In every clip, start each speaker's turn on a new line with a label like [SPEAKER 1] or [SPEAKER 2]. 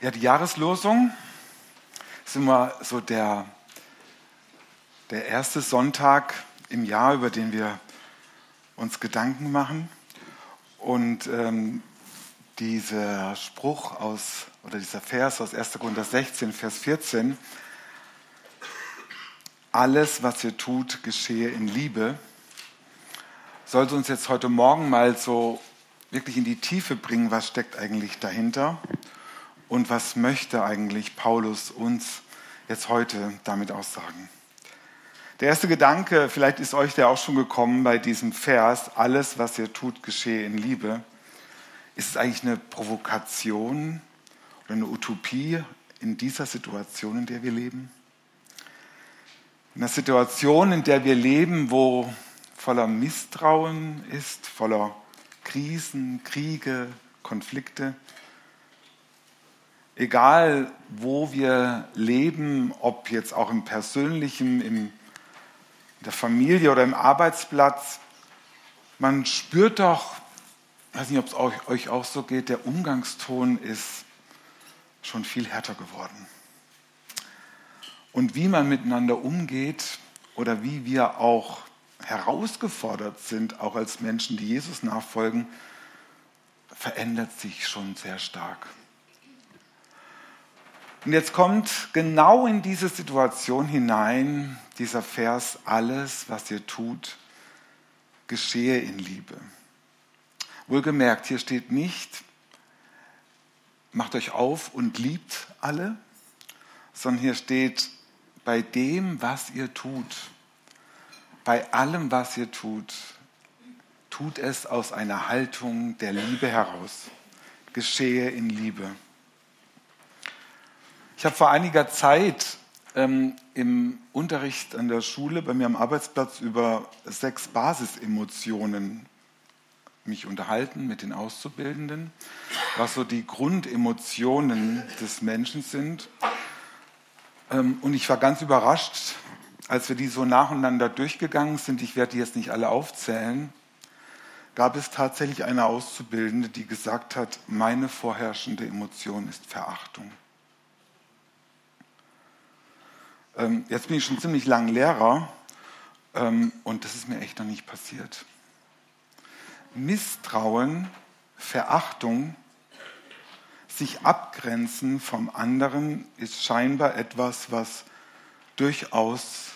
[SPEAKER 1] Ja, die Jahreslosung ist immer so der, der erste Sonntag im Jahr, über den wir uns Gedanken machen. Und ähm, dieser Spruch aus, oder dieser Vers aus 1. Korinther 16, Vers 14, alles, was ihr tut, geschehe in Liebe, sollte uns jetzt heute Morgen mal so wirklich in die Tiefe bringen, was steckt eigentlich dahinter und was möchte eigentlich Paulus uns jetzt heute damit aussagen? Der erste Gedanke, vielleicht ist euch der auch schon gekommen bei diesem Vers, alles, was ihr tut, geschehe in Liebe. Ist es eigentlich eine Provokation oder eine Utopie in dieser Situation, in der wir leben? In einer Situation, in der wir leben, wo voller Misstrauen ist, voller Krisen, Kriege, Konflikte, egal wo wir leben, ob jetzt auch im persönlichen, in der Familie oder im Arbeitsplatz, man spürt doch, ich weiß nicht, ob es euch auch so geht, der Umgangston ist schon viel härter geworden. Und wie man miteinander umgeht oder wie wir auch herausgefordert sind, auch als Menschen, die Jesus nachfolgen, verändert sich schon sehr stark. Und jetzt kommt genau in diese Situation hinein dieser Vers, alles, was ihr tut, geschehe in Liebe. Wohlgemerkt, hier steht nicht, macht euch auf und liebt alle, sondern hier steht, bei dem, was ihr tut, bei allem, was ihr tut, tut es aus einer Haltung der Liebe heraus. Geschehe in Liebe. Ich habe vor einiger Zeit ähm, im Unterricht an der Schule, bei mir am Arbeitsplatz, über sechs Basisemotionen mich unterhalten mit den Auszubildenden, was so die Grundemotionen des Menschen sind. Ähm, und ich war ganz überrascht, als wir die so nacheinander durchgegangen sind, ich werde die jetzt nicht alle aufzählen, gab es tatsächlich eine Auszubildende, die gesagt hat, meine vorherrschende Emotion ist Verachtung. Ähm, jetzt bin ich schon ziemlich lang Lehrer ähm, und das ist mir echt noch nicht passiert. Misstrauen, Verachtung, sich abgrenzen vom anderen ist scheinbar etwas, was durchaus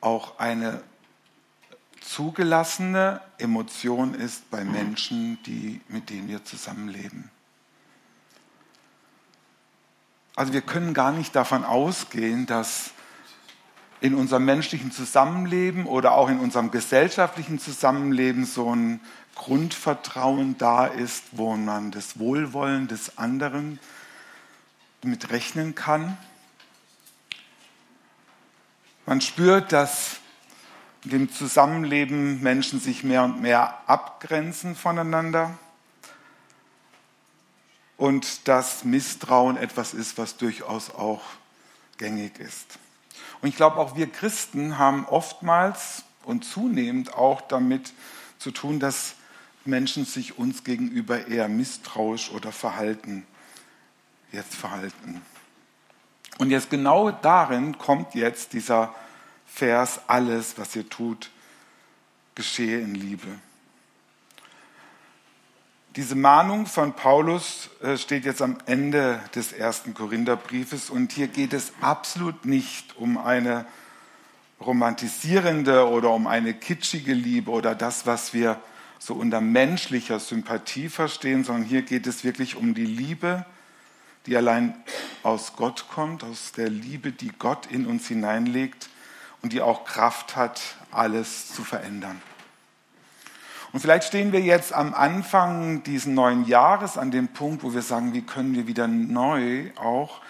[SPEAKER 1] auch eine zugelassene Emotion ist bei Menschen, die, mit denen wir zusammenleben. Also wir können gar nicht davon ausgehen, dass in unserem menschlichen Zusammenleben oder auch in unserem gesellschaftlichen Zusammenleben so ein Grundvertrauen da ist, wo man das Wohlwollen des anderen mit rechnen kann. Man spürt, dass in dem Zusammenleben Menschen sich mehr und mehr abgrenzen voneinander und dass Misstrauen etwas ist, was durchaus auch gängig ist. Und ich glaube, auch wir Christen haben oftmals und zunehmend auch damit zu tun, dass Menschen sich uns gegenüber eher misstrauisch oder verhalten, jetzt verhalten. Und jetzt genau darin kommt jetzt dieser Vers, alles, was ihr tut, geschehe in Liebe. Diese Mahnung von Paulus äh, steht jetzt am Ende des ersten Korintherbriefes und hier geht es absolut nicht um eine romantisierende oder um eine kitschige Liebe oder das, was wir so unter menschlicher Sympathie verstehen, sondern hier geht es wirklich um die Liebe, die allein aus Gott kommt, aus der Liebe, die Gott in uns hineinlegt und die auch Kraft hat, alles zu verändern. Und vielleicht stehen wir jetzt am Anfang dieses neuen Jahres an dem Punkt, wo wir sagen, wie können wir wieder neu auch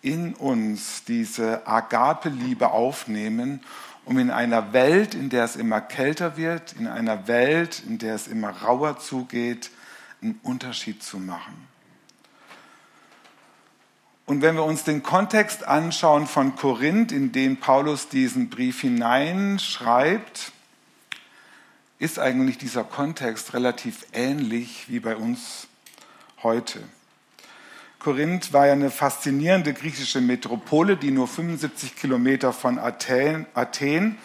[SPEAKER 1] in uns diese Agape-Liebe aufnehmen, um in einer Welt, in der es immer kälter wird, in einer Welt, in der es immer rauer zugeht, einen Unterschied zu machen. Und wenn wir uns den Kontext anschauen von Korinth, in den Paulus diesen Brief hineinschreibt, ist eigentlich dieser Kontext relativ ähnlich wie bei uns heute. Korinth war ja eine faszinierende griechische Metropole, die nur 75 Kilometer von Athen, Athen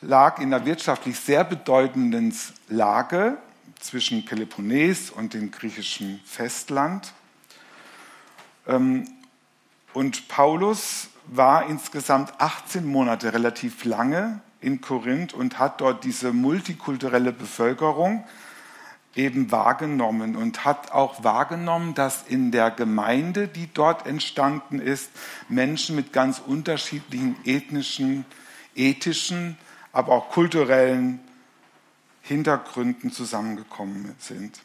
[SPEAKER 1] lag in einer wirtschaftlich sehr bedeutenden Lage zwischen Peloponnes und dem griechischen Festland. Ähm, und Paulus war insgesamt 18 Monate relativ lange in Korinth und hat dort diese multikulturelle Bevölkerung eben wahrgenommen und hat auch wahrgenommen, dass in der Gemeinde, die dort entstanden ist, Menschen mit ganz unterschiedlichen ethnischen, ethischen, aber auch kulturellen Hintergründen zusammengekommen sind.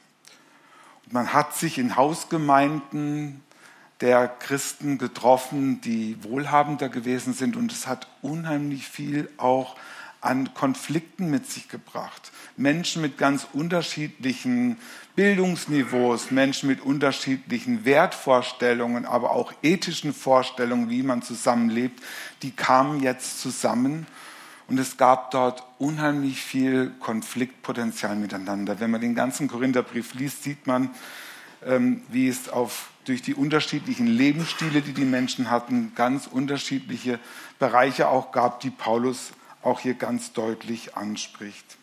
[SPEAKER 1] Und man hat sich in Hausgemeinden der Christen getroffen, die wohlhabender gewesen sind und es hat unheimlich viel auch an Konflikten mit sich gebracht. Menschen mit ganz unterschiedlichen Bildungsniveaus, Menschen mit unterschiedlichen Wertvorstellungen, aber auch ethischen Vorstellungen, wie man zusammenlebt, die kamen jetzt zusammen und es gab dort unheimlich viel Konfliktpotenzial miteinander. Wenn man den ganzen Korintherbrief liest, sieht man, ähm, wie es auf, durch die unterschiedlichen Lebensstile, die die Menschen hatten, ganz unterschiedliche Bereiche auch gab, die Paulus auch hier ganz deutlich anspricht.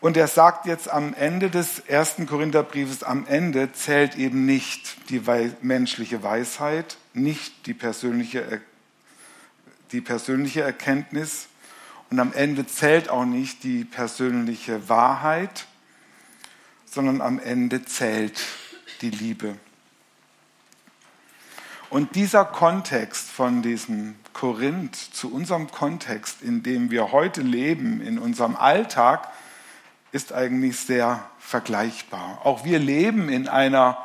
[SPEAKER 1] Und er sagt jetzt am Ende des ersten Korintherbriefes, am Ende zählt eben nicht die menschliche Weisheit, nicht die persönliche, die persönliche Erkenntnis und am Ende zählt auch nicht die persönliche Wahrheit, sondern am Ende zählt die Liebe. Und dieser Kontext von diesem Korinth zu unserem Kontext, in dem wir heute leben, in unserem Alltag, ist eigentlich sehr vergleichbar. Auch wir leben in einer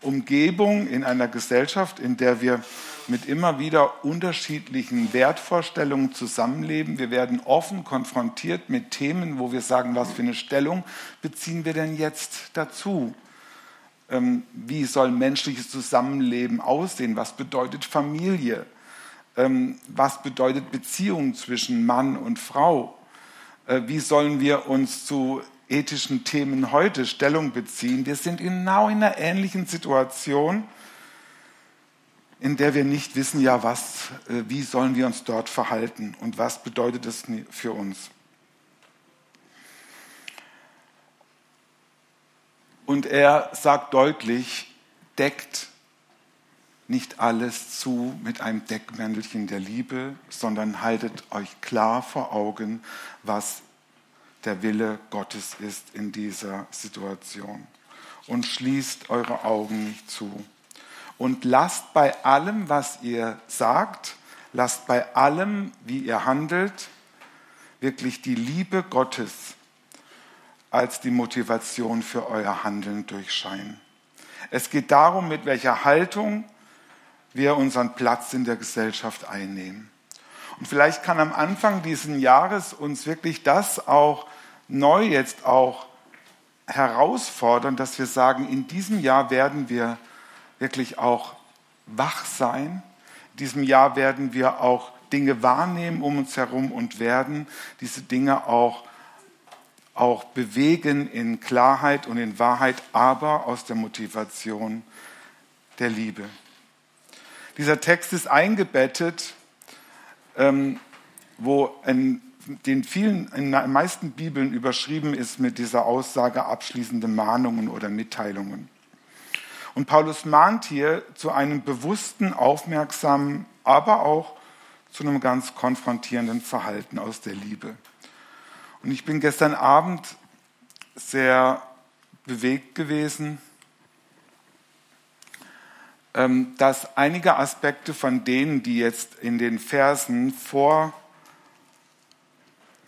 [SPEAKER 1] Umgebung, in einer Gesellschaft, in der wir mit immer wieder unterschiedlichen Wertvorstellungen zusammenleben. Wir werden offen konfrontiert mit Themen, wo wir sagen, was für eine Stellung beziehen wir denn jetzt dazu? Ähm, wie soll menschliches Zusammenleben aussehen? Was bedeutet Familie? Ähm, was bedeutet Beziehung zwischen Mann und Frau? Äh, wie sollen wir uns zu ethischen Themen heute Stellung beziehen? Wir sind genau in einer ähnlichen Situation, in der wir nicht wissen, ja, was, äh, wie sollen wir uns dort verhalten und was bedeutet das für uns? Und er sagt deutlich, deckt nicht alles zu mit einem Deckmäntelchen der Liebe, sondern haltet euch klar vor Augen, was der Wille Gottes ist in dieser Situation. Und schließt eure Augen nicht zu. Und lasst bei allem, was ihr sagt, lasst bei allem, wie ihr handelt, wirklich die Liebe Gottes als die Motivation für euer Handeln durchscheinen. Es geht darum, mit welcher Haltung wir unseren Platz in der Gesellschaft einnehmen. Und vielleicht kann am Anfang dieses Jahres uns wirklich das auch neu jetzt auch herausfordern, dass wir sagen, in diesem Jahr werden wir wirklich auch wach sein. In diesem Jahr werden wir auch Dinge wahrnehmen um uns herum und werden diese Dinge auch auch bewegen in Klarheit und in Wahrheit, aber aus der Motivation der Liebe. Dieser Text ist eingebettet, ähm, wo in den vielen, in den meisten Bibeln überschrieben ist mit dieser Aussage abschließende Mahnungen oder Mitteilungen. Und Paulus mahnt hier zu einem bewussten, aufmerksamen, aber auch zu einem ganz konfrontierenden Verhalten aus der Liebe. Und ich bin gestern Abend sehr bewegt gewesen, ähm, dass einige Aspekte von denen, die jetzt in den Versen vor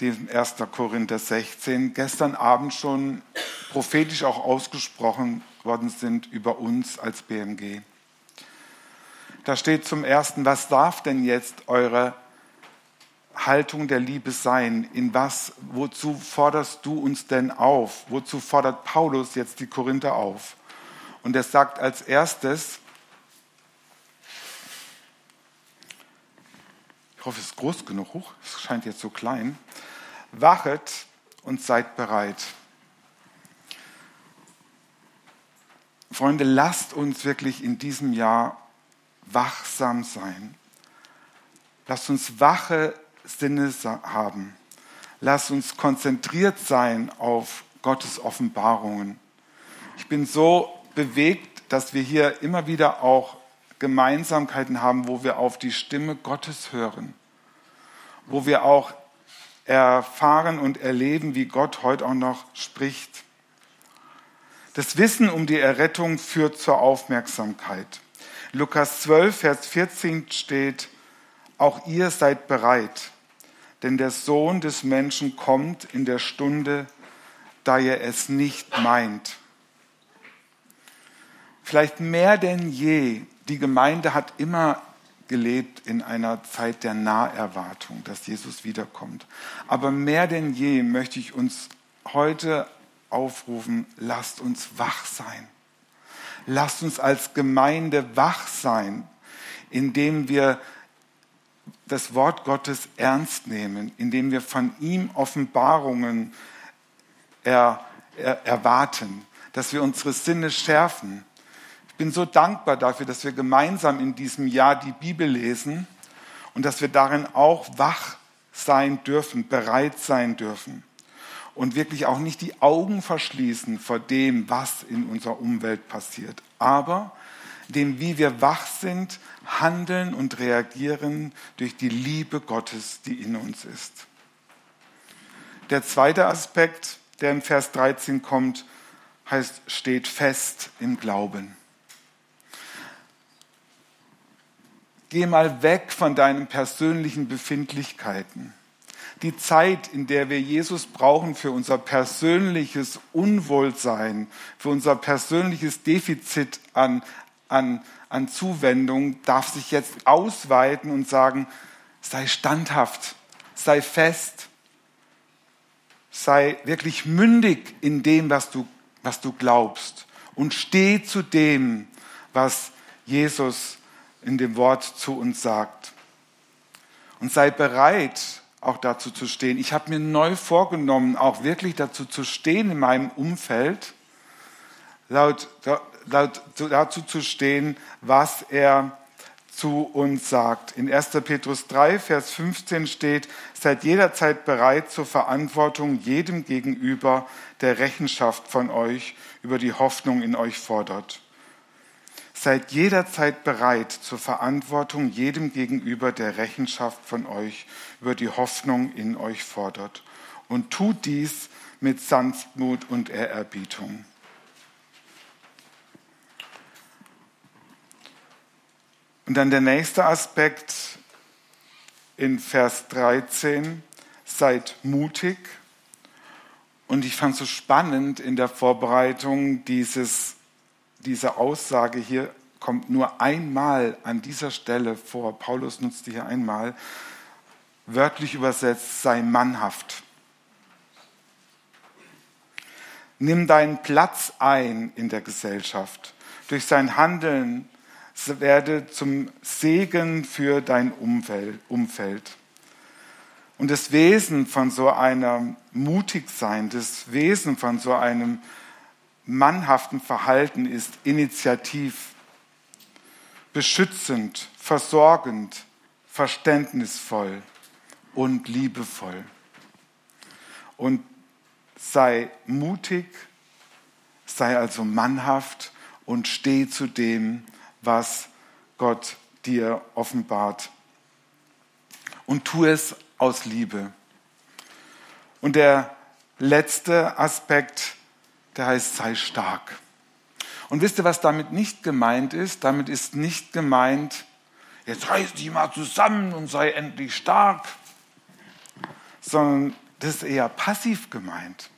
[SPEAKER 1] dem 1. Korinther 16 gestern Abend schon prophetisch auch ausgesprochen worden sind über uns als BMG. Da steht zum Ersten, was darf denn jetzt eure Haltung der Liebe sein? In was, wozu forderst du uns denn auf? Wozu fordert Paulus jetzt die Korinther auf? Und er sagt als erstes, ich hoffe, es ist groß genug, hoch, es scheint jetzt so klein, wachet und seid bereit. Freunde, lasst uns wirklich in diesem Jahr wachsam sein. Lasst uns wache Sinne haben. Lasst uns konzentriert sein auf Gottes Offenbarungen. Ich bin so bewegt, dass wir hier immer wieder auch Gemeinsamkeiten haben, wo wir auf die Stimme Gottes hören, wo wir auch erfahren und erleben, wie Gott heute auch noch spricht. Das Wissen um die Errettung führt zur Aufmerksamkeit. Lukas 12, Vers 14 steht, auch ihr seid bereit, denn der Sohn des Menschen kommt in der Stunde, da ihr es nicht meint. Vielleicht mehr denn je, die Gemeinde hat immer gelebt in einer Zeit der Naherwartung, dass Jesus wiederkommt. Aber mehr denn je möchte ich uns heute aufrufen, lasst uns wach sein. Lasst uns als Gemeinde wach sein, indem wir das Wort Gottes ernst nehmen, indem wir von ihm Offenbarungen er, er, erwarten, dass wir unsere Sinne schärfen. Ich bin so dankbar dafür, dass wir gemeinsam in diesem Jahr die Bibel lesen und dass wir darin auch wach sein dürfen, bereit sein dürfen und wirklich auch nicht die Augen verschließen vor dem, was in unserer Umwelt passiert, aber dem, wie wir wach sind, handeln und reagieren durch die Liebe Gottes, die in uns ist. Der zweite Aspekt, der in Vers 13 kommt, heißt, steht fest im Glauben. Geh mal weg von deinen persönlichen Befindlichkeiten die Zeit, in der wir Jesus brauchen für unser persönliches Unwohlsein, für unser persönliches Defizit an, an, an Zuwendung, darf sich jetzt ausweiten und sagen, sei standhaft, sei fest, sei wirklich mündig in dem, was du, was du glaubst und steh zu dem, was Jesus in dem Wort zu uns sagt. Und sei bereit, auch dazu zu stehen. Ich habe mir neu vorgenommen, auch wirklich dazu zu stehen in meinem Umfeld, laut, dazu zu stehen, was er zu uns sagt. In 1. Petrus 3, Vers 15 steht, seid jederzeit bereit zur Verantwortung jedem gegenüber, der Rechenschaft von euch über die Hoffnung in euch fordert. Seid jederzeit bereit zur Verantwortung jedem gegenüber, der Rechenschaft von euch über die Hoffnung in euch fordert. Und tut dies mit Sanftmut und Ehrerbietung. Und dann der nächste Aspekt in Vers 13, seid mutig. Und ich fand es so spannend in der Vorbereitung dieses diese Aussage hier kommt nur einmal an dieser Stelle vor. Paulus nutzt die hier einmal. Wörtlich übersetzt, sei mannhaft. Nimm deinen Platz ein in der Gesellschaft. Durch sein Handeln werde zum Segen für dein Umfeld. Und das Wesen von so einem Mutigsein, das Wesen von so einem mannhaften Verhalten ist initiativ, beschützend, versorgend, verständnisvoll und liebevoll. Und sei mutig, sei also mannhaft und steh zu dem, was Gott dir offenbart. Und tu es aus Liebe. Und der letzte Aspekt der heißt, sei stark. Und wisst ihr, was damit nicht gemeint ist? Damit ist nicht gemeint, jetzt reiß dich mal zusammen und sei endlich stark, sondern das ist eher passiv gemeint.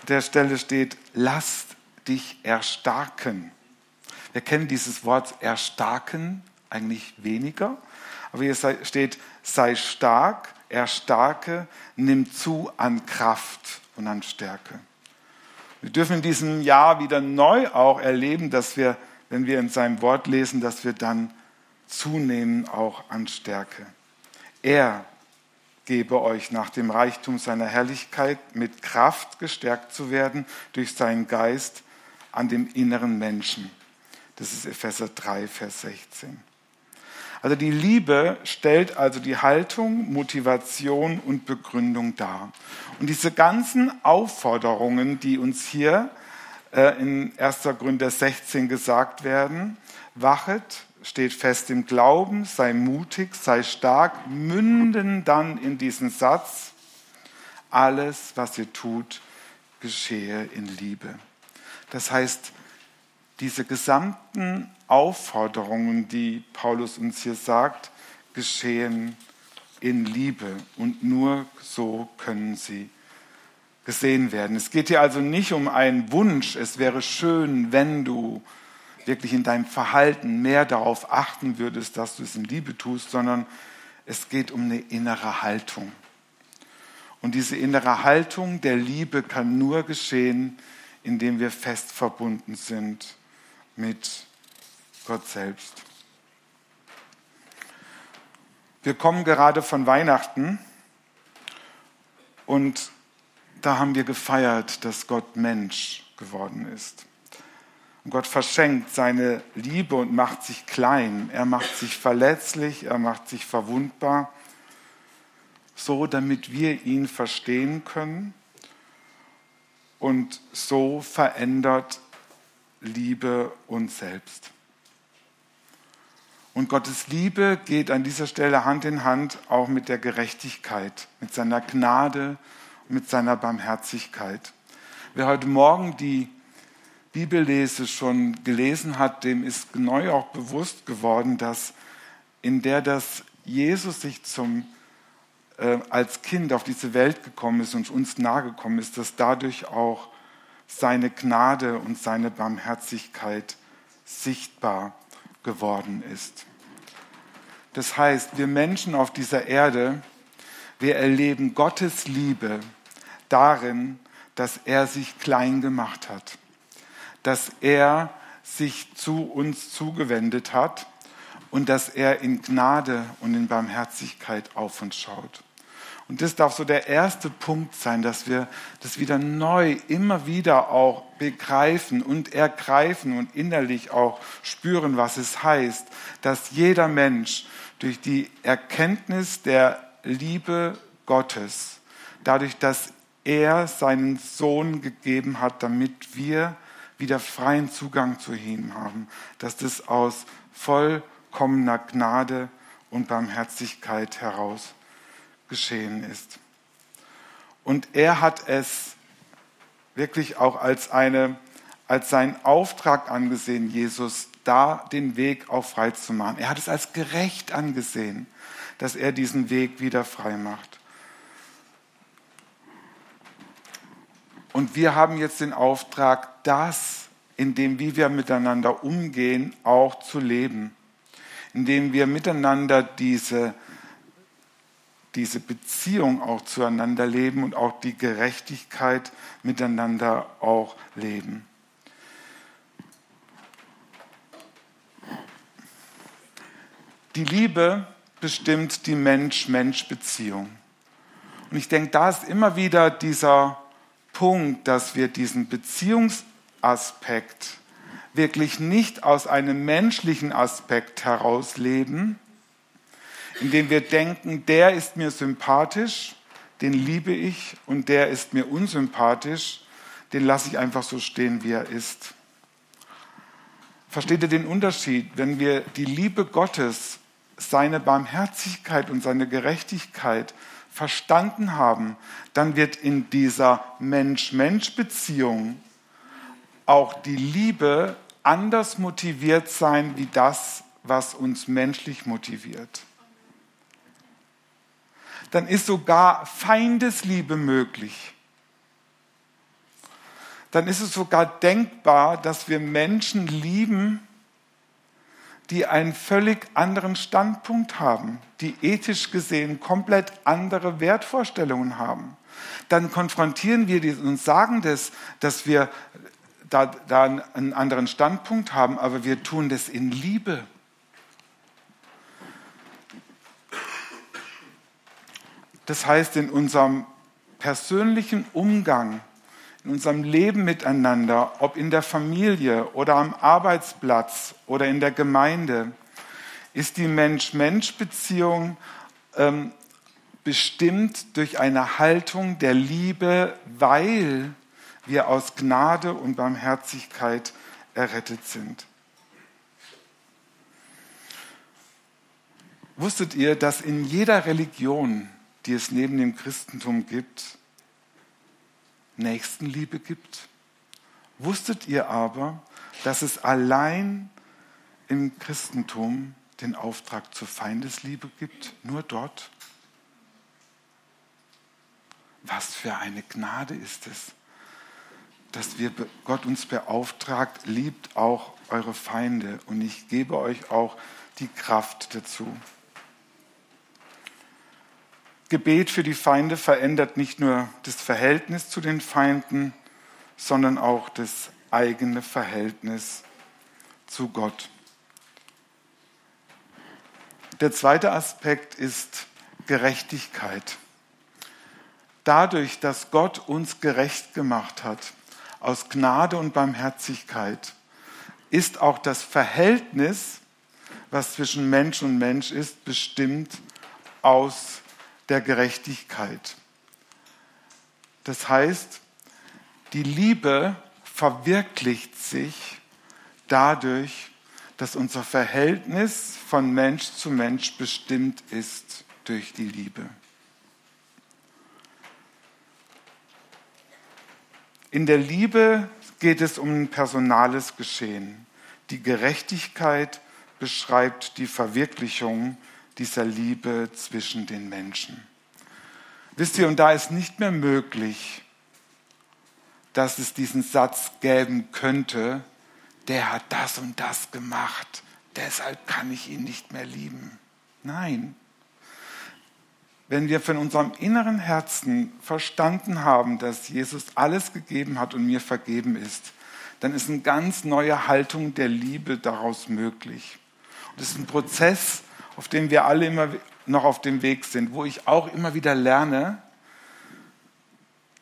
[SPEAKER 1] An der Stelle steht, lasst dich erstarken. Wir kennen dieses Wort erstarken eigentlich weniger, aber hier steht, sei stark, erstarke, nimm zu an Kraft und an Stärke. Wir dürfen in diesem Jahr wieder neu auch erleben, dass wir, wenn wir in seinem Wort lesen, dass wir dann zunehmen auch an Stärke. Er gebe euch nach dem Reichtum seiner Herrlichkeit mit Kraft gestärkt zu werden durch seinen Geist an dem inneren Menschen. Das ist Epheser 3, Vers 16. Also die Liebe stellt also die Haltung, Motivation und Begründung dar. Und diese ganzen Aufforderungen, die uns hier äh, in 1. Gründer 16 gesagt werden, wachet, steht fest im Glauben, sei mutig, sei stark, münden dann in diesen Satz, alles, was ihr tut, geschehe in Liebe. Das heißt, diese gesamten Aufforderungen, die Paulus uns hier sagt, geschehen in Liebe und nur so können sie gesehen werden. Es geht hier also nicht um einen Wunsch, es wäre schön, wenn du wirklich in deinem Verhalten mehr darauf achten würdest, dass du es in Liebe tust, sondern es geht um eine innere Haltung. Und diese innere Haltung der Liebe kann nur geschehen, indem wir fest verbunden sind mit Gott selbst. Wir kommen gerade von Weihnachten und da haben wir gefeiert, dass Gott Mensch geworden ist. Und Gott verschenkt seine Liebe und macht sich klein. Er macht sich verletzlich, er macht sich verwundbar, so damit wir ihn verstehen können. Und so verändert Liebe uns selbst. Und Gottes Liebe geht an dieser Stelle Hand in Hand auch mit der Gerechtigkeit, mit seiner Gnade mit seiner Barmherzigkeit. Wer heute Morgen die Bibellese schon gelesen hat, dem ist neu auch bewusst geworden, dass in der das Jesus sich zum, äh, als Kind auf diese Welt gekommen ist und uns nahegekommen ist, dass dadurch auch seine Gnade und seine Barmherzigkeit sichtbar geworden ist. Das heißt, wir Menschen auf dieser Erde, wir erleben Gottes Liebe darin, dass er sich klein gemacht hat, dass er sich zu uns zugewendet hat und dass er in Gnade und in Barmherzigkeit auf uns schaut. Und das darf so der erste Punkt sein, dass wir das wieder neu, immer wieder auch begreifen und ergreifen und innerlich auch spüren, was es heißt, dass jeder Mensch durch die Erkenntnis der Liebe Gottes, dadurch, dass er seinen Sohn gegeben hat, damit wir wieder freien Zugang zu ihm haben, dass das aus vollkommener Gnade und Barmherzigkeit heraus geschehen ist. Und er hat es wirklich auch als, eine, als seinen Auftrag angesehen, Jesus da den Weg auch frei zu machen. Er hat es als gerecht angesehen, dass er diesen Weg wieder frei macht. Und wir haben jetzt den Auftrag, das, in dem, wie wir miteinander umgehen, auch zu leben. Indem wir miteinander diese diese Beziehung auch zueinander leben und auch die Gerechtigkeit miteinander auch leben. Die Liebe bestimmt die Mensch-Mensch-Beziehung. Und ich denke, da ist immer wieder dieser Punkt, dass wir diesen Beziehungsaspekt wirklich nicht aus einem menschlichen Aspekt heraus leben, indem wir denken, der ist mir sympathisch, den liebe ich und der ist mir unsympathisch, den lasse ich einfach so stehen, wie er ist. Versteht ihr den Unterschied? Wenn wir die Liebe Gottes, seine Barmherzigkeit und seine Gerechtigkeit verstanden haben, dann wird in dieser Mensch-Mensch-Beziehung auch die Liebe anders motiviert sein wie das, was uns menschlich motiviert dann ist sogar Feindesliebe möglich. Dann ist es sogar denkbar, dass wir Menschen lieben, die einen völlig anderen Standpunkt haben, die ethisch gesehen komplett andere Wertvorstellungen haben. Dann konfrontieren wir die und sagen das, dass wir da, da einen anderen Standpunkt haben, aber wir tun das in Liebe. Das heißt, in unserem persönlichen Umgang in unserem Leben miteinander, ob in der Familie oder am Arbeitsplatz oder in der Gemeinde, ist die Mensch-Mensch-Beziehung ähm, bestimmt durch eine Haltung der Liebe, weil wir aus Gnade und Barmherzigkeit errettet sind. Wusstet ihr, dass in jeder Religion, die es neben dem Christentum gibt, Nächstenliebe gibt? Wusstet ihr aber, dass es allein im Christentum den Auftrag zur Feindesliebe gibt? Nur dort? Was für eine Gnade ist es, dass wir Gott uns beauftragt, liebt auch eure Feinde und ich gebe euch auch die Kraft dazu. Gebet für die Feinde verändert nicht nur das Verhältnis zu den Feinden, sondern auch das eigene Verhältnis zu Gott. Der zweite Aspekt ist Gerechtigkeit. Dadurch, dass Gott uns gerecht gemacht hat, aus Gnade und Barmherzigkeit, ist auch das Verhältnis, was zwischen Mensch und Mensch ist, bestimmt aus der Gerechtigkeit. Das heißt, die Liebe verwirklicht sich dadurch, dass unser Verhältnis von Mensch zu Mensch bestimmt ist durch die Liebe. In der Liebe geht es um ein personales Geschehen. Die Gerechtigkeit beschreibt die Verwirklichung dieser Liebe zwischen den Menschen. Wisst ihr, und da ist nicht mehr möglich, dass es diesen Satz geben könnte, der hat das und das gemacht, deshalb kann ich ihn nicht mehr lieben. Nein. Wenn wir von unserem inneren Herzen verstanden haben, dass Jesus alles gegeben hat und mir vergeben ist, dann ist eine ganz neue Haltung der Liebe daraus möglich. Und das ist ein Prozess, auf dem wir alle immer noch auf dem Weg sind, wo ich auch immer wieder lerne,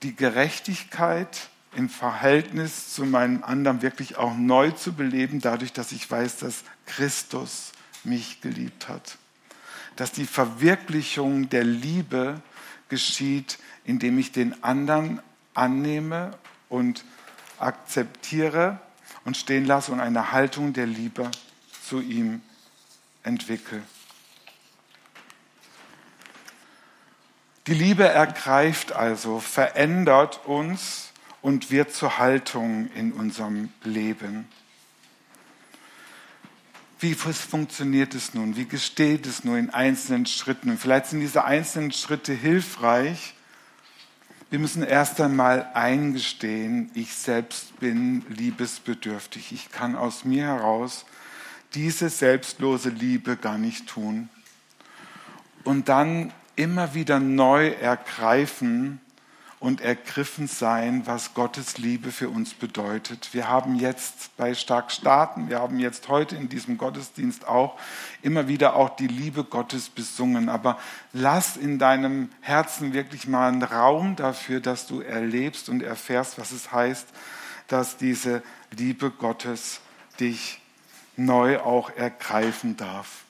[SPEAKER 1] die Gerechtigkeit im Verhältnis zu meinem anderen wirklich auch neu zu beleben, dadurch, dass ich weiß, dass Christus mich geliebt hat. Dass die Verwirklichung der Liebe geschieht, indem ich den anderen annehme und akzeptiere und stehen lasse und eine Haltung der Liebe zu ihm entwickle. Die Liebe ergreift also, verändert uns und wird zur Haltung in unserem Leben. Wie funktioniert es nun? Wie gesteht es nun in einzelnen Schritten? vielleicht sind diese einzelnen Schritte hilfreich. Wir müssen erst einmal eingestehen, ich selbst bin liebesbedürftig. Ich kann aus mir heraus diese selbstlose Liebe gar nicht tun. Und dann immer wieder neu ergreifen und ergriffen sein, was Gottes Liebe für uns bedeutet. Wir haben jetzt bei Stark Starten, wir haben jetzt heute in diesem Gottesdienst auch immer wieder auch die Liebe Gottes besungen. Aber lass in deinem Herzen wirklich mal einen Raum dafür, dass du erlebst und erfährst, was es heißt, dass diese Liebe Gottes dich neu auch ergreifen darf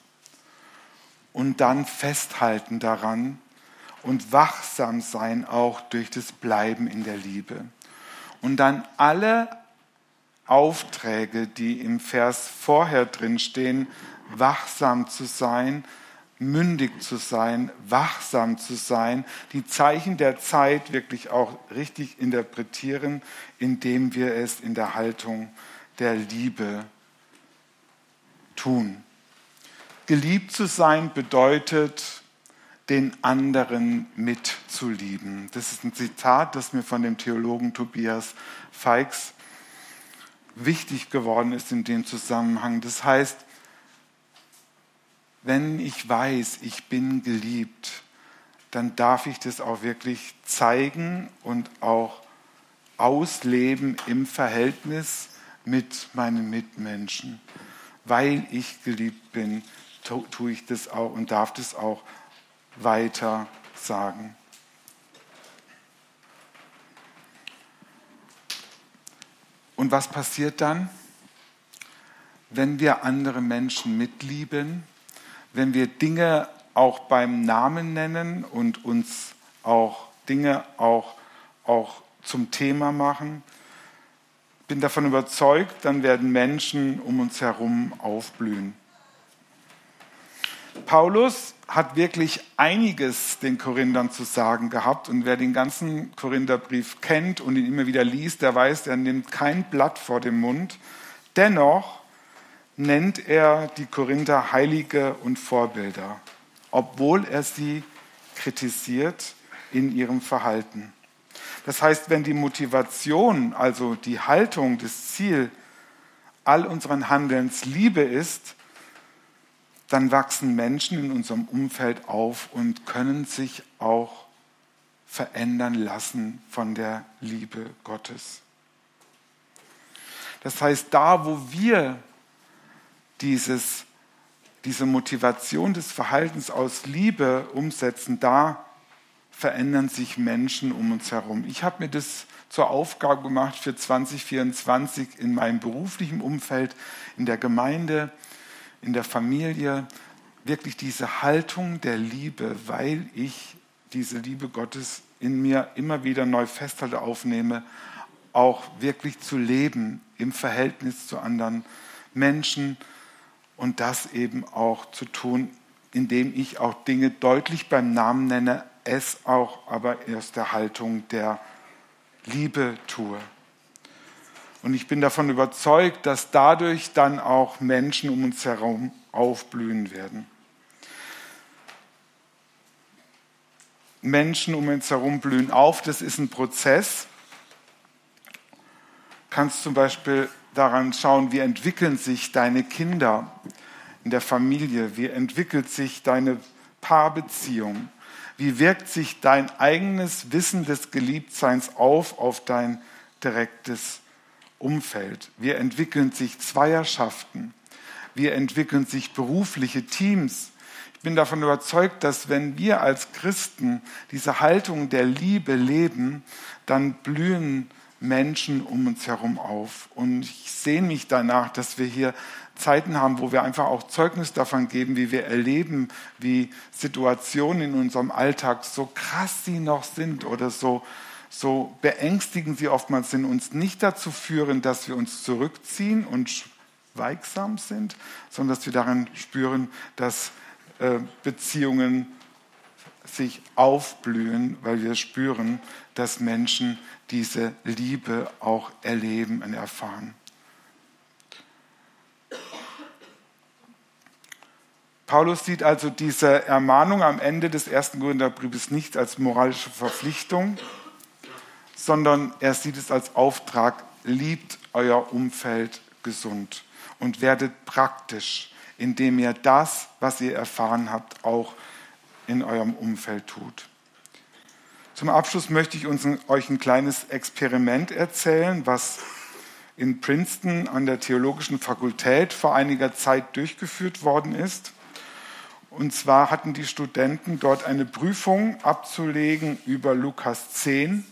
[SPEAKER 1] und dann festhalten daran und wachsam sein auch durch das Bleiben in der Liebe. Und dann alle Aufträge, die im Vers vorher drin stehen, wachsam zu sein, mündig zu sein, wachsam zu sein, die Zeichen der Zeit wirklich auch richtig interpretieren, indem wir es in der Haltung der Liebe tun. Geliebt zu sein bedeutet, den anderen mitzulieben. Das ist ein Zitat, das mir von dem Theologen Tobias Feix wichtig geworden ist in dem Zusammenhang. Das heißt, wenn ich weiß, ich bin geliebt, dann darf ich das auch wirklich zeigen und auch ausleben im Verhältnis mit meinen Mitmenschen. Weil ich geliebt bin, tue ich das auch und darf das auch weiter sagen. Und was passiert dann? Wenn wir andere Menschen mitlieben, wenn wir Dinge auch beim Namen nennen und uns auch Dinge auch, auch zum Thema machen, bin davon überzeugt, dann werden Menschen um uns herum aufblühen. Paulus hat wirklich einiges den Korinthern zu sagen gehabt und wer den ganzen Korintherbrief kennt und ihn immer wieder liest, der weiß, er nimmt kein Blatt vor den Mund. Dennoch nennt er die Korinther Heilige und Vorbilder, obwohl er sie kritisiert in ihrem Verhalten. Das heißt, wenn die Motivation, also die Haltung, das Ziel all unseren Handelns Liebe ist, dann wachsen Menschen in unserem Umfeld auf und können sich auch verändern lassen von der Liebe Gottes. Das heißt, da wo wir dieses, diese Motivation des Verhaltens aus Liebe umsetzen, da verändern sich Menschen um uns herum. Ich habe mir das zur Aufgabe gemacht für 2024 in meinem beruflichen Umfeld, in der Gemeinde, in der Familie, wirklich diese Haltung der Liebe, weil ich diese Liebe Gottes in mir immer wieder neu festhalte, aufnehme, auch wirklich zu leben im Verhältnis zu anderen Menschen und das eben auch zu tun, indem ich auch Dinge deutlich beim Namen nenne, es auch aber aus der Haltung der Liebe tue. Und ich bin davon überzeugt, dass dadurch dann auch Menschen um uns herum aufblühen werden. Menschen um uns herum blühen auf, das ist ein Prozess. Du kannst zum Beispiel daran schauen, wie entwickeln sich deine Kinder in der Familie, wie entwickelt sich deine Paarbeziehung, wie wirkt sich dein eigenes Wissen des Geliebtseins auf auf dein direktes Umfeld, wie entwickeln sich Zweierschaften, wie entwickeln sich berufliche Teams. Ich bin davon überzeugt, dass wenn wir als Christen diese Haltung der Liebe leben, dann blühen Menschen um uns herum auf. Und ich sehne mich danach, dass wir hier Zeiten haben, wo wir einfach auch Zeugnis davon geben, wie wir erleben, wie Situationen in unserem Alltag, so krass sie noch sind oder so, so beängstigend sie oftmals sind, uns nicht dazu führen, dass wir uns zurückziehen und schweigsam sind, sondern dass wir daran spüren, dass äh, Beziehungen sich aufblühen, weil wir spüren, dass Menschen diese Liebe auch erleben und erfahren. Paulus sieht also diese Ermahnung am Ende des ersten Korintherbriefes nicht als moralische Verpflichtung, sondern er sieht es als Auftrag, liebt euer Umfeld gesund und werdet praktisch, indem ihr das, was ihr erfahren habt, auch in eurem Umfeld tut. Zum Abschluss möchte ich uns, euch ein kleines Experiment erzählen, was in Princeton an der Theologischen Fakultät vor einiger Zeit durchgeführt worden ist. Und zwar hatten die Studenten dort eine Prüfung abzulegen über Lukas 10.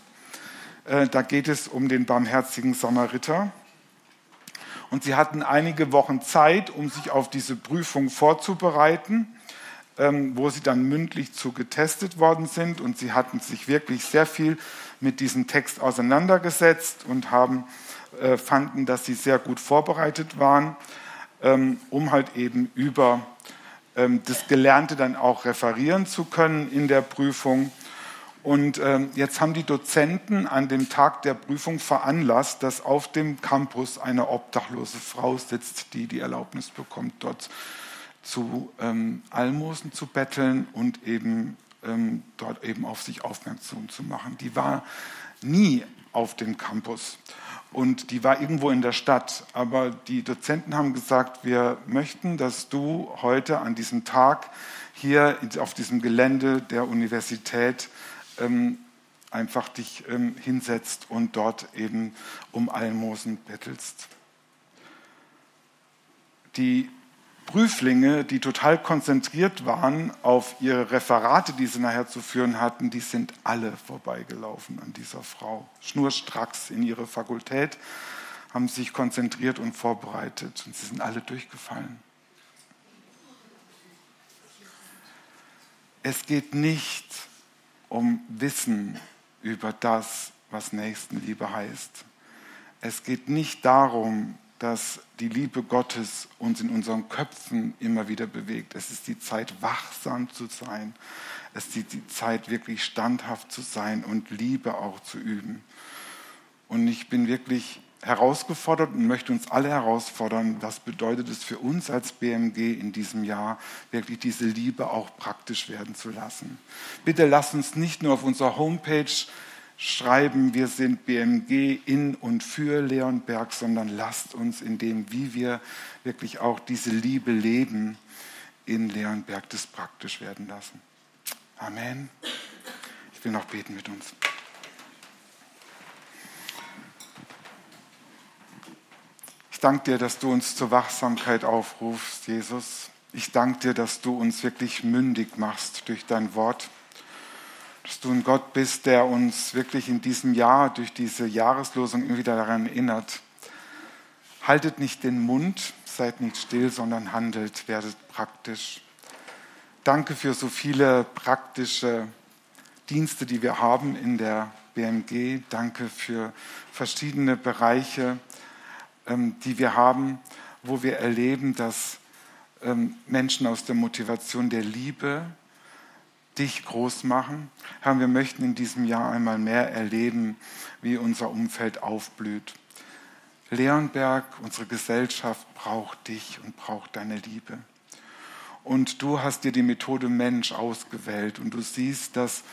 [SPEAKER 1] Äh, da geht es um den barmherzigen Samariter. Und sie hatten einige Wochen Zeit, um sich auf diese Prüfung vorzubereiten. Ähm, wo sie dann mündlich zu getestet worden sind. Und sie hatten sich wirklich sehr viel mit diesem Text auseinandergesetzt und haben, äh, fanden, dass sie sehr gut vorbereitet waren, ähm, um halt eben über ähm, das Gelernte dann auch referieren zu können in der Prüfung. Und jetzt haben die Dozenten an dem Tag der Prüfung veranlasst, dass auf dem Campus eine obdachlose Frau sitzt, die die Erlaubnis bekommt, dort zu ähm, Almosen zu betteln und eben ähm, dort eben auf sich aufmerksam zu machen. Die war nie auf dem Campus und die war irgendwo in der Stadt. Aber die Dozenten haben gesagt, wir möchten, dass du heute an diesem Tag hier auf diesem Gelände der Universität ähm, einfach dich ähm, hinsetzt und dort eben um Almosen bettelst. Die Prüflinge, die total konzentriert waren auf ihre Referate, die sie nachher zu führen hatten, die sind alle vorbeigelaufen an dieser Frau. Schnurstracks in ihre Fakultät, haben sich konzentriert und vorbereitet und sie sind alle durchgefallen. Es geht nicht um Wissen über das, was Nächstenliebe heißt. Es geht nicht darum, dass die Liebe Gottes uns in unseren Köpfen immer wieder bewegt. Es ist die Zeit, wachsam zu sein. Es ist die Zeit, wirklich standhaft zu sein und Liebe auch zu üben. Und ich bin wirklich herausgefordert und möchte uns alle herausfordern, was bedeutet es für uns als BMG in diesem Jahr, wirklich diese Liebe auch praktisch werden zu lassen. Bitte lasst uns nicht nur auf unserer Homepage schreiben, wir sind BMG in und für Leonberg, sondern lasst uns in dem, wie wir wirklich auch diese Liebe leben, in Leonberg das praktisch werden lassen. Amen. Ich will noch beten mit uns. Danke dir, dass du uns zur Wachsamkeit aufrufst, Jesus. Ich danke dir, dass du uns wirklich mündig machst durch dein Wort dass du ein Gott bist, der uns wirklich in diesem Jahr durch diese Jahreslosung immer wieder daran erinnert. Haltet nicht den Mund, seid nicht still, sondern handelt, werdet praktisch. Danke für so viele praktische Dienste, die wir haben in der BMG. Danke für verschiedene Bereiche, die wir haben, wo wir erleben, dass ähm, Menschen aus der Motivation der Liebe dich groß machen. Herr, wir möchten in diesem Jahr einmal mehr erleben, wie unser Umfeld aufblüht. Leonberg, unsere Gesellschaft braucht dich und braucht deine Liebe. Und du hast dir die Methode Mensch ausgewählt und du siehst, dass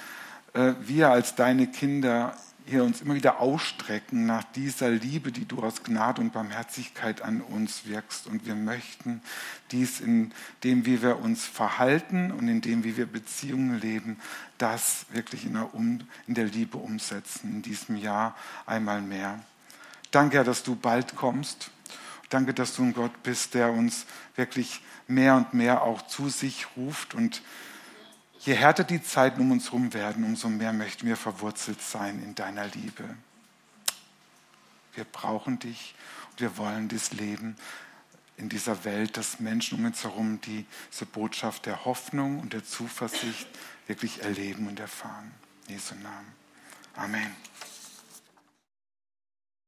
[SPEAKER 1] äh, wir als deine Kinder hier uns immer wieder ausstrecken nach dieser Liebe, die du aus Gnade und Barmherzigkeit an uns wirkst. Und wir möchten dies in dem, wie wir uns verhalten und in dem, wie wir Beziehungen leben, das wirklich in der, um, in der Liebe umsetzen, in diesem Jahr einmal mehr. Danke, Herr, dass du bald kommst. Danke, dass du ein Gott bist, der uns wirklich mehr und mehr auch zu sich ruft und Je härter die Zeiten um uns herum werden, umso mehr möchten wir verwurzelt sein in deiner Liebe. Wir brauchen dich und wir wollen das Leben in dieser Welt, dass Menschen um uns herum diese Botschaft der Hoffnung und der Zuversicht wirklich erleben und erfahren. In Jesu Namen. Amen.